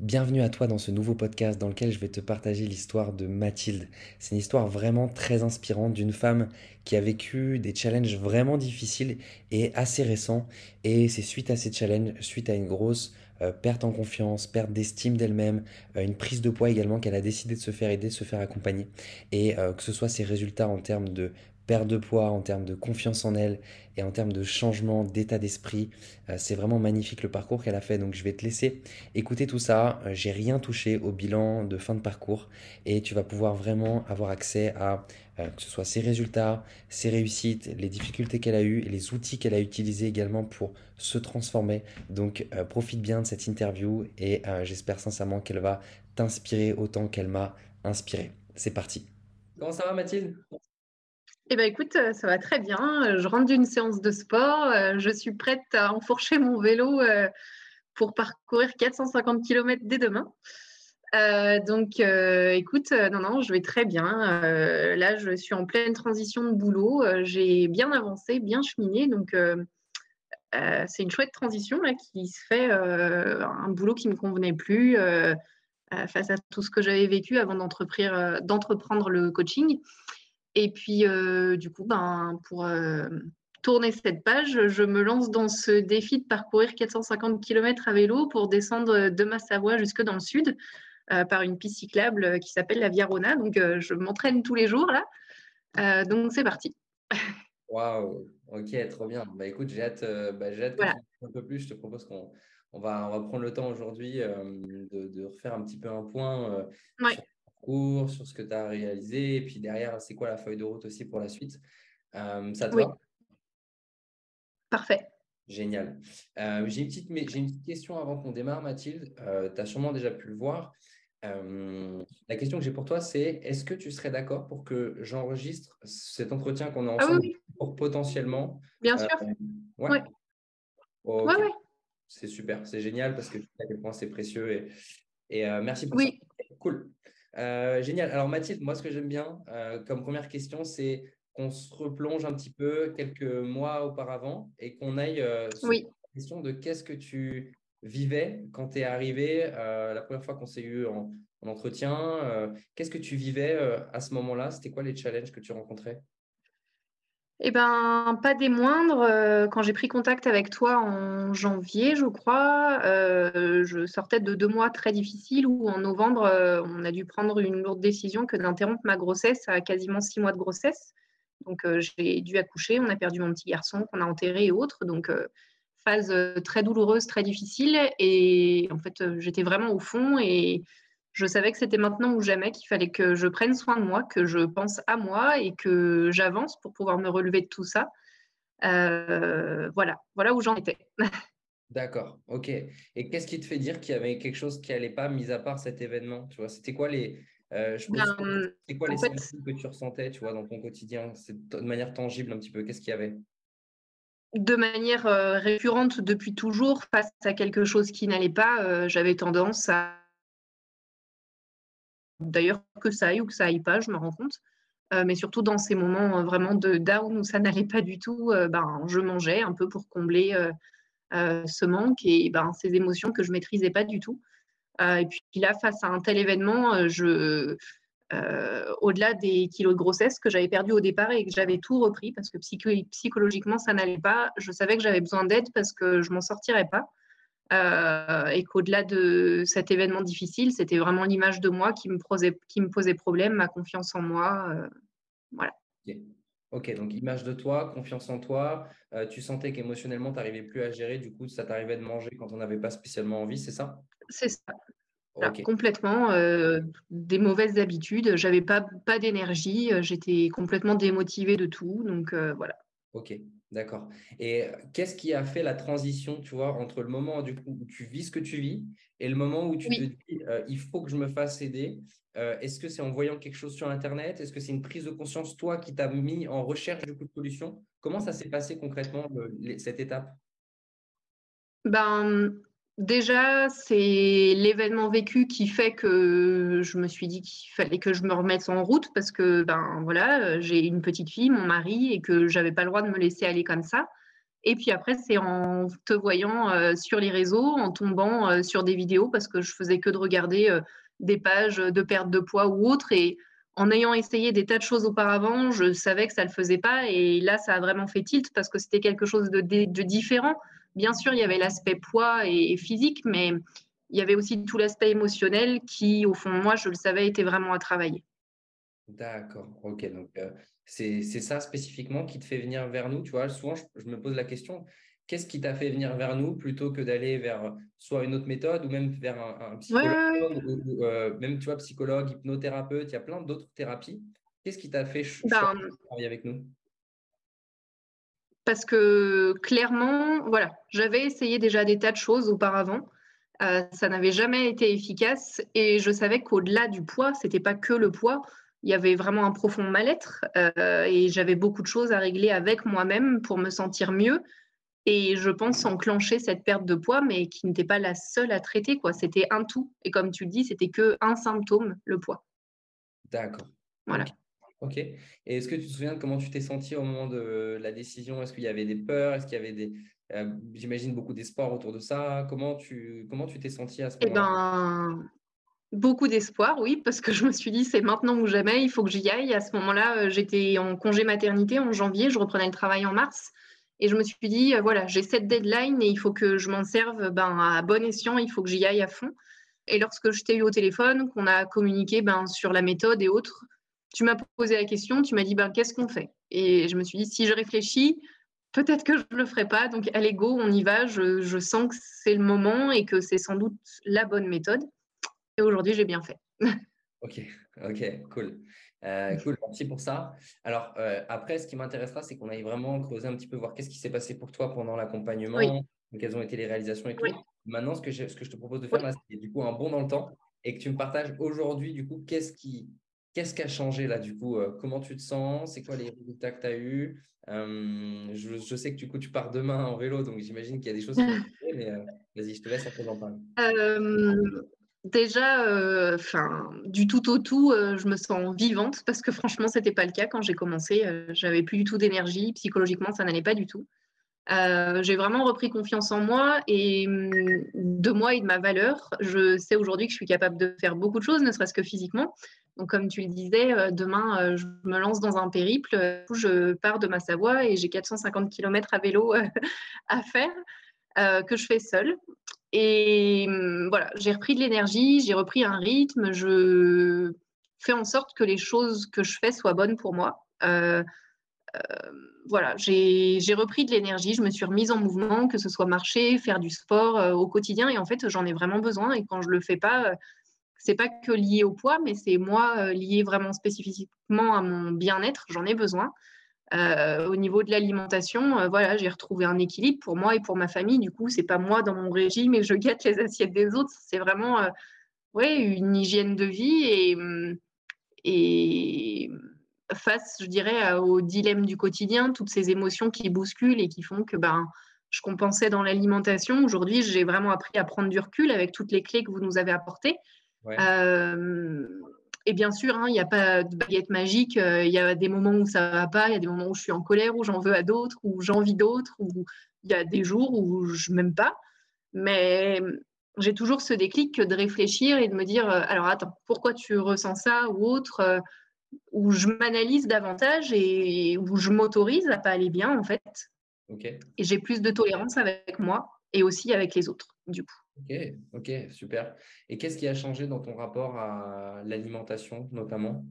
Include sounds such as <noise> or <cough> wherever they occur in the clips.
Bienvenue à toi dans ce nouveau podcast dans lequel je vais te partager l'histoire de Mathilde. C'est une histoire vraiment très inspirante d'une femme qui a vécu des challenges vraiment difficiles et assez récents. Et c'est suite à ces challenges, suite à une grosse euh, perte en confiance, perte d'estime d'elle-même, euh, une prise de poids également qu'elle a décidé de se faire aider, de se faire accompagner. Et euh, que ce soit ses résultats en termes de perte de poids, en termes de confiance en elle et en termes de changement d'état d'esprit. Euh, c'est vraiment magnifique le parcours qu'elle a fait. Donc je vais te laisser écouter tout ça. Euh, j'ai rien touché au bilan de fin de parcours et tu vas pouvoir vraiment avoir accès à euh, que ce soit ses résultats, ses réussites, les difficultés qu'elle a eues les outils qu'elle a utilisés également pour se transformer. Donc profite bien de cette interview et j'espère sincèrement qu'elle va t'inspirer autant qu'elle m'a inspiré. C'est parti. Comment ça va Mathilde? Eh bien, écoute, euh, ça va très bien. Je rentre d'une séance de sport. Euh, je suis prête à enfourcher mon vélo euh, pour parcourir 450 km dès demain. donc, écoute, non, non, je vais très bien. là, je suis en pleine transition de boulot. J'ai bien avancé, bien cheminé. Donc, c'est une chouette transition là, qui se fait. un boulot qui ne me convenait plus face à tout ce que j'avais vécu avant d'entreprendre le coaching. Et puis, euh, du coup, ben, pour euh, tourner cette page, je me lance dans ce défi de parcourir 450 km à vélo pour descendre de ma Savoie jusque dans le sud euh, par une piste cyclable qui s'appelle la Via Rona. Donc, je m'entraîne tous les jours là. donc, c'est parti. <laughs> Waouh, ok, trop bien. Bah, écoute, j'ai hâte, bah, un peu plus. Je te propose qu'on on va, on va prendre le temps aujourd'hui de, de, refaire un petit peu un point sur ce que tu as réalisé, et puis derrière, c'est quoi la feuille de route aussi pour la suite? Euh, ça te va? Parfait. Génial. Euh, j'ai, une petite, j'ai une petite question avant qu'on démarre, Mathilde. Euh, tu as sûrement déjà pu le voir. la question que j'ai pour toi, c'est est-ce que tu serais d'accord pour que j'enregistre cet entretien qu'on a ah ensemble pour potentiellement. Bien sûr. Ouais. Ouais. C'est super, c'est génial parce que tu sais à quel point c'est précieux et, et merci pour oui. ça. Cool. Euh, génial. Alors Mathilde, moi ce que j'aime bien euh, comme première question, c'est qu'on se replonge un petit peu quelques mois auparavant et qu'on aille euh, sur la question de qu'est-ce que tu vivais quand tu es arrivé la première fois qu'on s'est eu en, en entretien. qu'est-ce que tu vivais à ce moment-là? C'était quoi les challenges que tu rencontrais? Eh ben, pas des moindres. Euh, quand j'ai pris contact avec toi en janvier, je crois, euh, je sortais de deux mois très difficiles où en novembre, euh, on a dû prendre une lourde décision que d'interrompre ma grossesse à quasiment six mois de grossesse. Donc, j'ai dû accoucher. On a perdu mon petit garçon qu'on a enterré et autres. Donc, phase très douloureuse, très difficile. Et en fait, j'étais vraiment au fond et je savais que c'était maintenant ou jamais qu'il fallait que je prenne soin de moi, que je pense à moi et que j'avance pour pouvoir me relever de tout ça. Euh, voilà, voilà où j'en étais. <laughs> D'accord, ok. Et qu'est-ce qui te fait dire qu'il y avait quelque chose qui n'allait pas, mis à part cet événement Tu vois, c'était quoi les, euh, je ben, quoi les sensations que tu ressentais, tu vois, dans ton quotidien, de manière tangible un petit peu Qu'est-ce qu'il y avait? De manière euh, récurrente depuis toujours, face à quelque chose qui n'allait pas, j'avais tendance à D'ailleurs, que ça aille ou que ça aille pas, je me rends compte. Euh, mais surtout dans ces moments euh, vraiment de down où ça <laughs> n'allait pas du tout, euh, ben, je mangeais un peu pour combler ce manque et ben, ces émotions que je maîtrisais pas du tout. et puis là, face à un tel événement, je, au-delà des kilos de grossesse que j'avais perdu au départ et que j'avais tout repris parce que psychologiquement ça n'allait pas, je savais que j'avais besoin d'aide parce que je m'en sortirais pas. Euh, et qu'au-delà de cet événement difficile, c'était vraiment l'image de moi qui me, posait, qui me posait problème, ma confiance en moi. Euh, voilà. ok, donc image de toi, confiance en toi. Euh, tu sentais qu'émotionnellement, tu n'arrivais plus à gérer, du coup, ça t'arrivait de manger quand on n'avait pas spécialement envie, c'est ça? C'est ça. complètement des mauvaises habitudes. J'avais pas, pas d'énergie, j'étais complètement démotivée de tout. Donc voilà. Ok, D'accord. Et qu'est-ce qui a fait la transition, tu vois, entre le moment du coup, où tu vis ce que tu vis et le moment où tu te dis il faut que je me fasse aider Est-ce que c'est en voyant quelque chose sur Internet? Est-ce que c'est une prise de conscience, toi, qui t'a mis en recherche du coup de solution Comment ça s'est passé concrètement, cette étape? Ben, Déjà, c'est l'événement vécu qui fait que je me suis dit qu'il fallait que je me remette en route parce que ben voilà, j'ai une petite fille, mon mari, et que j'avais pas le droit de me laisser aller comme ça. Et puis après, c'est en te voyant euh, sur les réseaux, en tombant euh, sur des vidéos, parce que je faisais que de regarder euh, des pages de perte de poids ou autres. Et en ayant essayé des tas de choses auparavant, je savais que ça ne le faisait pas. Et là, ça a vraiment fait tilt parce que c'était quelque chose de, différent. Bien sûr, il y avait l'aspect poids et, physique, mais il y avait aussi tout l'aspect émotionnel qui, au fond, moi, je le savais, était vraiment à travailler. D'accord, ok. Donc, c'est ça spécifiquement qui te fait venir vers nous. Tu vois, souvent, je, me pose la question, qu'est-ce qui t'a fait venir vers nous plutôt que d'aller vers soit une autre méthode ou même vers un, psychologue ou, euh, même, tu vois, psychologue, hypnothérapeute, il y a plein d'autres thérapies. Qu'est-ce qui t'a fait ben, travailler avec nous? Parce que clairement, voilà, j'avais essayé déjà des tas de choses auparavant. Euh, ça n'avait jamais été efficace et je savais qu'au-delà du poids, c'était pas que le poids, il y avait vraiment un profond mal-être euh, et j'avais beaucoup de choses à régler avec moi-même pour me sentir mieux. Et je pense enclencher cette perte de poids, mais qui n'était pas la seule à traiter. quoi. C'était un tout. Et comme tu le dis, c'était que un symptôme, le poids. D'accord. Voilà. Ok. Et est-ce que tu te souviens de comment tu t'es senti au moment de la décision? Est-ce qu'il y avait des peurs? Est-ce qu'il y avait des, euh, j'imagine beaucoup d'espoir autour de ça Comment tu comment tu t'es senti à ce eh moment-là? ben, Beaucoup d'espoir, oui, parce que je me suis dit, c'est maintenant ou jamais, il faut que j'y aille. À ce moment-là, euh, j'étais en congé maternité en janvier, je reprenais le travail en mars. Et je me suis dit, euh, voilà, j'ai cette deadline et il faut que je m'en serve ben, à bon escient, il faut que j'y aille à fond. Et lorsque je t'ai eu au téléphone, qu'on a communiqué ben, sur la méthode et autres, tu m'as posé la question, tu m'as dit, ben, qu'est-ce qu'on fait? Et je me suis dit, si je réfléchis, peut-être que je ne le ferai pas. Donc, allez, go, on y va. Je, je sens que c'est le moment et que c'est sans doute la bonne méthode. Et aujourd'hui, j'ai bien fait. ok, ok, cool. Euh, cool, merci pour ça. Alors, euh, après, ce qui m'intéressera, c'est qu'on aille vraiment creuser un petit peu, voir qu'est-ce qui s'est passé pour toi pendant l'accompagnement, quelles ont été les réalisations et tout. Maintenant, ce que, je, ce que je te propose de faire, c'est du coup un bond dans le temps et que tu me partages aujourd'hui, du coup, qu'est-ce qui, Qu'est-ce qui a changé là du coup euh, Comment tu te sens C'est quoi les résultats que tu as eus je, je, sais que du coup tu pars demain en vélo, donc j'imagine qu'il y a des choses qui vont <laughs> mais vas-y, je te laisse après en parler. Déjà, euh, du tout au tout, euh, je me sens vivante parce que franchement, c'était pas le cas quand j'ai commencé. Euh, j'avais plus du tout d'énergie, psychologiquement, ça n'allait pas du tout. j'ai vraiment repris confiance en moi et hum, de moi et de ma valeur. Je sais aujourd'hui que je suis capable de faire beaucoup de choses, ne serait-ce que physiquement. Donc, comme tu le disais, demain, je me lance dans un périple. Je pars de ma Savoie et j'ai 450 km à vélo <laughs> à faire, que je fais seule. Et hum, voilà, j'ai repris de l'énergie, j'ai repris un rythme, je fais en sorte que les choses que je fais soient bonnes pour moi. Euh, euh, voilà, j'ai repris de l'énergie, je me suis remise en mouvement, que ce soit marcher, faire du sport euh, au quotidien. Et en fait, j'en ai vraiment besoin. Et quand je le fais pas, c'est pas que lié au poids, mais c'est moi lié vraiment spécifiquement à mon bien-être. J'en ai besoin. Euh, au niveau de l'alimentation, euh, voilà, j'ai retrouvé un équilibre pour moi et pour ma famille. Du coup, c'est pas moi dans mon régime et je gâte les assiettes des autres. C'est vraiment euh, ouais, une hygiène de vie et, et face, je dirais, au dilemme du quotidien, toutes ces émotions qui bousculent et qui font que ben, je compensais dans l'alimentation. Aujourd'hui, j'ai vraiment appris à prendre du recul avec toutes les clés que vous nous avez apportées. Et bien sûr, hein, il n'y a pas de baguette magique. Euh, il y a des moments où ça ne va pas, il y a des moments où je suis en colère, où j'en veux à d'autres, où j'envie d'autres, où il y a des jours où je m'aime pas. Mais j'ai toujours ce déclic de réfléchir et de me dire euh, alors attends, pourquoi tu ressens ça ou autre euh, Où je m'analyse davantage et où je m'autorise à pas aller bien en fait. Et j'ai plus de tolérance avec moi et aussi avec les autres du coup. Ok, ok, super. Et qu'est-ce qui a changé dans ton rapport à l'alimentation notamment?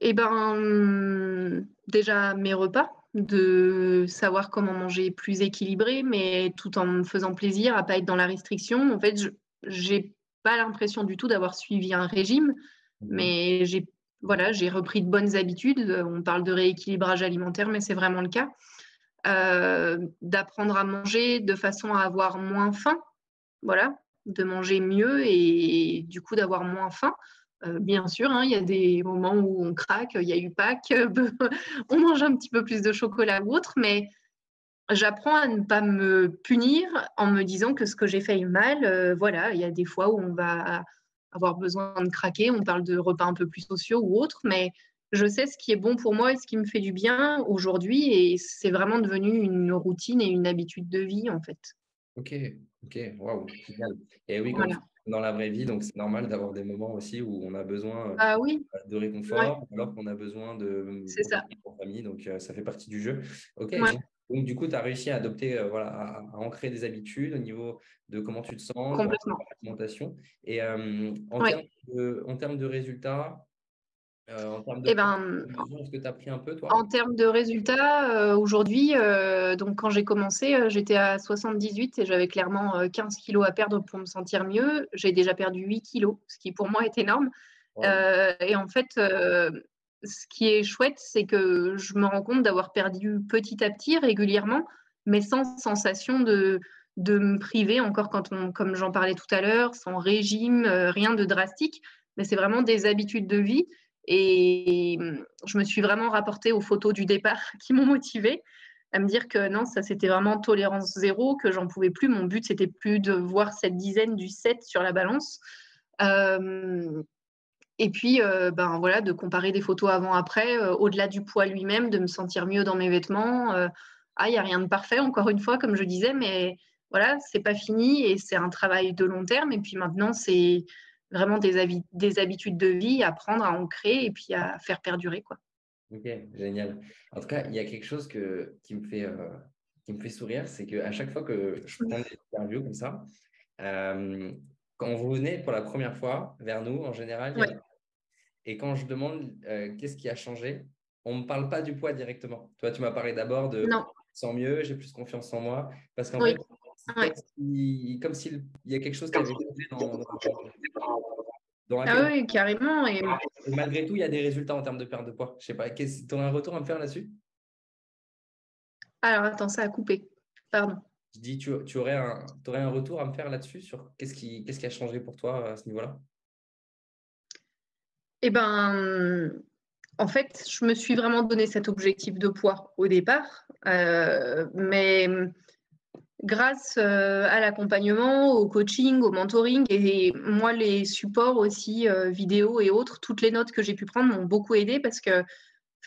Eh ben, déjà mes repas, de savoir comment manger plus équilibré, mais tout en me faisant plaisir à pas être dans la restriction. En fait, je n'ai pas l'impression du tout d'avoir suivi un régime, mmh mais j'ai voilà, j'ai repris de bonnes habitudes. On parle de rééquilibrage alimentaire, mais c'est vraiment le cas. Euh, d'apprendre à manger de façon à avoir moins faim, voilà, de manger mieux et du coup d'avoir moins faim. Euh, bien sûr, hein, il y a des moments où on craque, il y a eu Pâques, <laughs> on mange un petit peu plus de chocolat ou autre, mais j'apprends à ne pas me punir en me disant que ce que j'ai fait est mal. Euh, voilà, il y a des fois où on va avoir besoin de craquer, on parle de repas un peu plus sociaux ou autres, mais je sais ce qui est bon pour moi et ce qui me fait du bien aujourd'hui. Et c'est vraiment devenu une routine et une habitude de vie, en fait. Ok, ok, waouh, génial. Et oui, dans la vraie vie, donc c'est normal d'avoir des moments aussi où on a besoin euh, ah, oui. de réconfort, alors qu'on a besoin de. C'est ça. famille, donc euh, ça fait partie du jeu. Ok, donc, du coup, tu as réussi à adopter, euh, voilà, à, ancrer des habitudes au niveau de comment tu te sens, Complètement. l'alimentation. Et en, termes de, en, termes de, résultats, euh, en termes de, eh ben, est-ce que tu as pris un peu, toi? En termes de résultats, euh, aujourd'hui, donc quand j'ai commencé, j'étais à 78 et j'avais clairement 15 kilos à perdre pour me sentir mieux. J'ai déjà perdu 8 kilos, ce qui pour moi est énorme. et en fait, ce qui est chouette, c'est que je me rends compte d'avoir perdu petit à petit, régulièrement, mais sans sensation de, de me priver, encore quand on, comme j'en parlais tout à l'heure, sans régime, euh, rien de drastique, mais c'est vraiment des habitudes de vie. Et je me suis vraiment rapportée aux photos du départ <laughs> qui m'ont motivée à me dire que non, ça c'était vraiment tolérance zéro, que j'en pouvais plus. Mon but c'était plus de voir cette dizaine du 7 sur la balance. Euh, et puis, euh, ben voilà, de comparer des photos avant-après, euh, au-delà du poids lui-même, de me sentir mieux dans mes vêtements. Euh, ah, il n'y a rien de parfait, encore une fois, comme je disais, mais voilà, c'est pas fini et c'est un travail de long terme. Et puis maintenant, c'est vraiment des, des habitudes de vie à prendre, à ancrer et puis à faire perdurer. Quoi. Ok, génial. En tout cas, il y a quelque chose que, qui, me fait, qui me fait sourire, c'est qu'à chaque fois que je prends des interviews comme ça, quand vous venez pour la première fois vers nous, en général, et quand je demande euh, qu'est-ce qui a changé, on ne me parle pas du poids directement. Toi, tu m'as parlé d'abord de sans mieux, j'ai plus confiance en moi. Parce qu'en fait, comme s'il y a quelque chose qui avait changé dans, dans, la Ah oui, carrément. Et... malgré tout, il y a des résultats en termes de perte de poids. Je sais pas, tu as un retour à me faire là-dessus? Alors, attends, ça a coupé. Pardon. Je dis, tu, tu aurais, un, aurais un retour à me faire là-dessus sur qu'est-ce qui, qu'est-ce qui a changé pour toi à ce niveau-là? Eh ben, en fait, je me suis vraiment donné cet objectif de poids au départ, euh, mais grâce euh, à l'accompagnement, au coaching, au mentoring et moi les supports aussi euh, vidéo et autres, toutes les notes que j'ai pu prendre m'ont beaucoup aidé parce que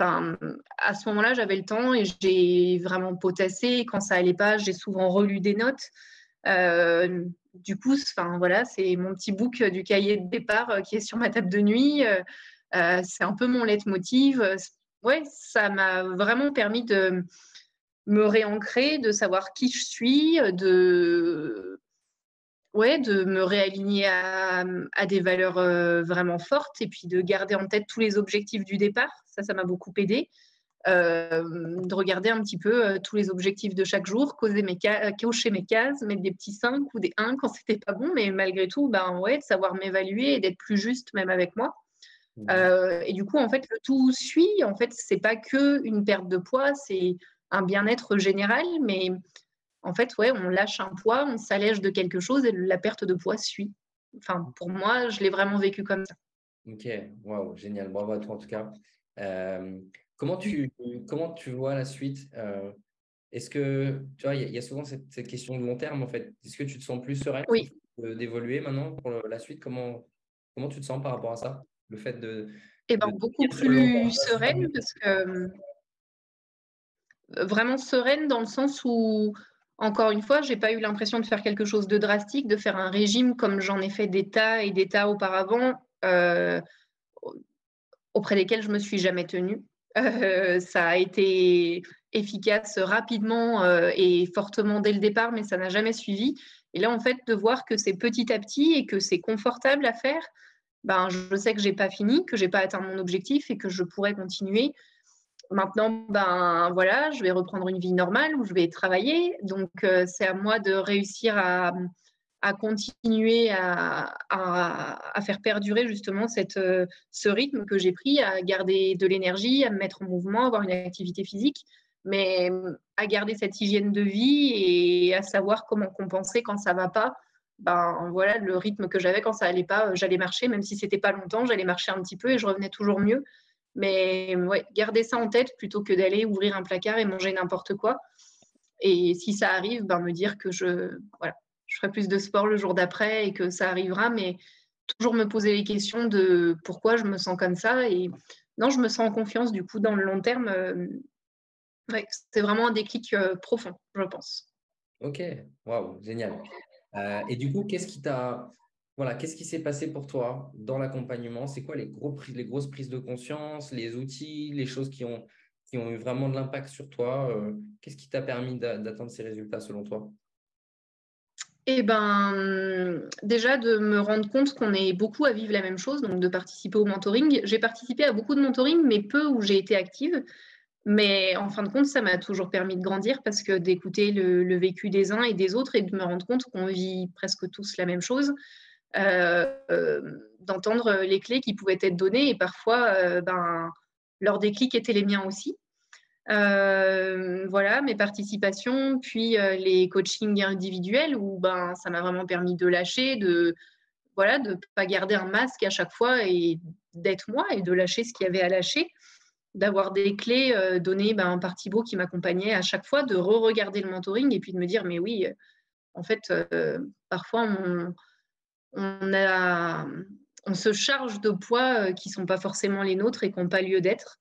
Enfin, à ce moment-là, j'avais le temps et j'ai vraiment potassé. Quand ça allait pas, j'ai souvent relu des notes du coup, enfin voilà, c'est mon petit book du cahier de départ euh, qui est sur ma table de nuit. Euh, euh, c'est un peu mon leitmotiv. Ouais, ça m'a vraiment permis de me réancrer, de savoir qui je suis, de ouais, de me réaligner à, des valeurs vraiment fortes et puis de garder en tête tous les objectifs du départ. Ça, ça m'a beaucoup aidé. Euh, de regarder un petit peu euh, tous les objectifs de chaque jour, causer mes euh, cocher mes cases, mettre des petits 5 ou des 1 quand <laughs> c'était pas bon, mais malgré tout, ben ouais, de savoir m'évaluer et d'être plus juste même avec moi. Mmh. et du coup, en fait, le tout suit. En fait, c'est pas que une perte de poids, c'est un bien-être général, mais en fait, ouais, on lâche un poids, on s'allège de quelque chose et la perte de poids suit. Enfin, pour moi, je l'ai vraiment vécu comme ça. Ok, waouh, génial, bravo à toi en tout cas. Comment tu, comment tu vois la suite euh, Est-ce que, tu vois, il y, a souvent cette, question de long terme, en fait. Est-ce que tu te sens plus sereine oui. d'évoluer maintenant pour la suite? Comment, comment tu te sens par rapport à ça? Le fait de. Eh ben, beaucoup plus sereine parce que. Euh, vraiment sereine dans le sens où, encore une fois, je n'ai pas eu l'impression de faire quelque chose de drastique, de faire un régime comme j'en ai fait des tas et des tas auparavant, euh, auprès desquels je me suis jamais tenue. Euh, ça a été efficace rapidement et fortement dès le départ, mais ça n'a jamais suivi. Et là, en fait, de voir que c'est petit à petit et que c'est confortable à faire, ben, je sais que j'ai pas fini, que j'ai pas atteint mon objectif et que je pourrais continuer. Maintenant, ben voilà, je vais reprendre une vie normale où je vais travailler. Donc, euh, c'est à moi de réussir à, continuer à, faire perdurer justement cette, euh, ce rythme que j'ai pris, à garder de l'énergie, à me mettre en mouvement, avoir une activité physique, mais à garder cette hygiène de vie et à savoir comment compenser quand ça va pas. Ben voilà, le rythme que j'avais quand ça allait pas, j'allais marcher, même si c'était pas longtemps, j'allais marcher un petit peu et je revenais toujours mieux. Mais ouais, garder ça en tête plutôt que d'aller ouvrir un placard et manger n'importe quoi. Et si ça arrive, ben me dire que je voilà, je ferai plus de sport le jour d'après et que ça arrivera, mais toujours me poser les questions de pourquoi je me sens comme ça et non, je me sens en confiance du coup dans le long terme. c'est vraiment un déclic profond, je pense. Ok, waouh, génial. et du coup, qu'est-ce qui t'a voilà, qu'est-ce qui s'est passé pour toi dans l'accompagnement? C'est quoi les, gros, les grosses prises de conscience, les outils, les choses qui ont, eu vraiment de l'impact sur toi Qu'est-ce qui t'a permis d'atteindre ces résultats selon toi? Eh ben, déjà de me rendre compte qu'on est beaucoup à vivre la même chose, donc de participer au mentoring. J'ai participé à beaucoup de mentoring, mais peu où j'ai été active. Mais en fin de compte, ça m'a toujours permis de grandir parce que d'écouter le, vécu des uns et des autres et de me rendre compte qu'on vit presque tous la même chose, euh, euh, d'entendre les clés qui pouvaient être données et parfois, euh, ben, leurs déclics étaient les miens aussi. Euh, voilà, mes participations, puis euh, les coachings individuels où ben, ça m'a vraiment permis de lâcher, de voilà, de pas garder un masque à chaque fois et d'être moi et de lâcher ce qu'il y avait à lâcher, d'avoir des clés euh, données ben, par Thibaut qui m'accompagnait à chaque fois, de re-regarder le mentoring et puis de me dire mais oui, en fait, parfois on, on, se charge de poids qui sont pas forcément les nôtres et qui n'ont pas lieu d'être.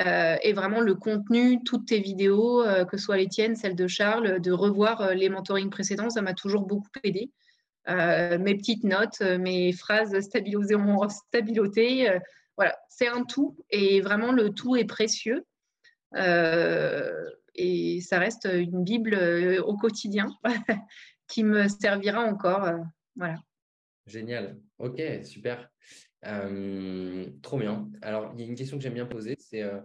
Euh, et vraiment le contenu, toutes tes vidéos, euh, que ce soit les tiennes, celles de Charles, de revoir euh, les mentorings précédents, ça m'a toujours beaucoup aidé. mes petites notes, mes phrases stabilotées, voilà, c'est un tout et vraiment le tout est précieux. et ça reste une Bible au quotidien <laughs> qui me servira encore. voilà. Génial. Ok, super. Euh, trop bien. Alors, il y a une question que j'aime bien poser, c'est euh,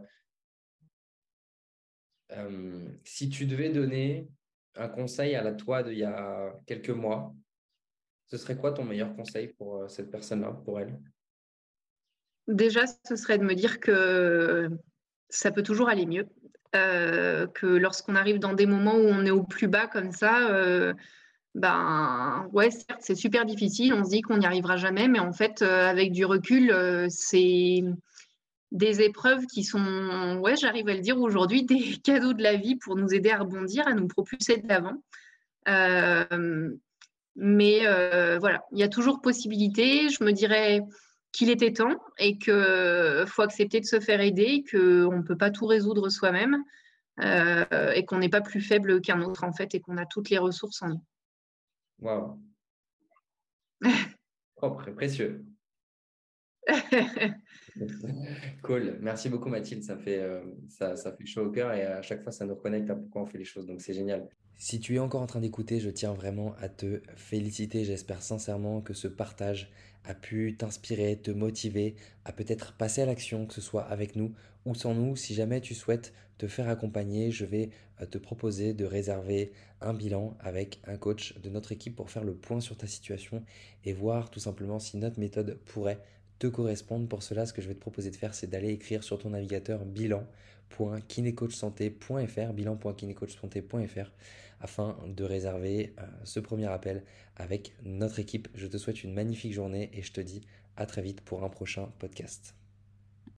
euh, si tu devais donner un conseil à la toi d'il y a quelques mois, ce serait quoi ton meilleur conseil pour cette personne-là, pour elle? Déjà, ce serait de me dire que ça peut toujours aller mieux, que lorsqu'on arrive dans des moments où on est au plus bas comme ça, ben ouais, certes, c'est super difficile. On se dit qu'on n'y arrivera jamais, mais en fait, euh, avec du recul, euh, c'est des épreuves qui sont, ouais, j'arrive à le dire aujourd'hui, <laughs> des cadeaux de la vie pour nous aider à rebondir, à nous propulser de l'avant. Euh, mais voilà, il y a toujours possibilité. Je me dirais qu'il était temps et qu'il faut accepter de se faire aider, qu'on ne peut pas tout résoudre soi-même et qu'on n'est pas plus faible qu'un autre en fait et qu'on a toutes les ressources en nous. Waouh. <laughs> Propre et précieux. <laughs> cool. Merci beaucoup, Mathilde. Ça fait, euh, ça, ça, fait chaud au cœur et à chaque fois, ça nous reconnecte à pourquoi on fait les choses. Donc, c'est génial. Si tu es encore en train d'écouter, je tiens vraiment à te féliciter. J'espère sincèrement que ce partage a pu t'inspirer, te motiver à peut-être passer à l'action, que ce soit avec nous ou sans nous. Si jamais tu souhaites te faire accompagner, je vais euh, te proposer de réserver un bilan avec un coach de notre équipe pour faire le point sur ta situation et voir tout simplement si notre méthode pourrait te correspondre. Pour cela, ce que je vais te proposer de faire, c'est d'aller écrire sur ton navigateur bilan.kinecoachsanté.fr, bilan.kinecoachsanté.fr afin de réserver euh, ce premier appel avec notre équipe. Je te souhaite une magnifique journée et je te dis à très vite pour un prochain podcast.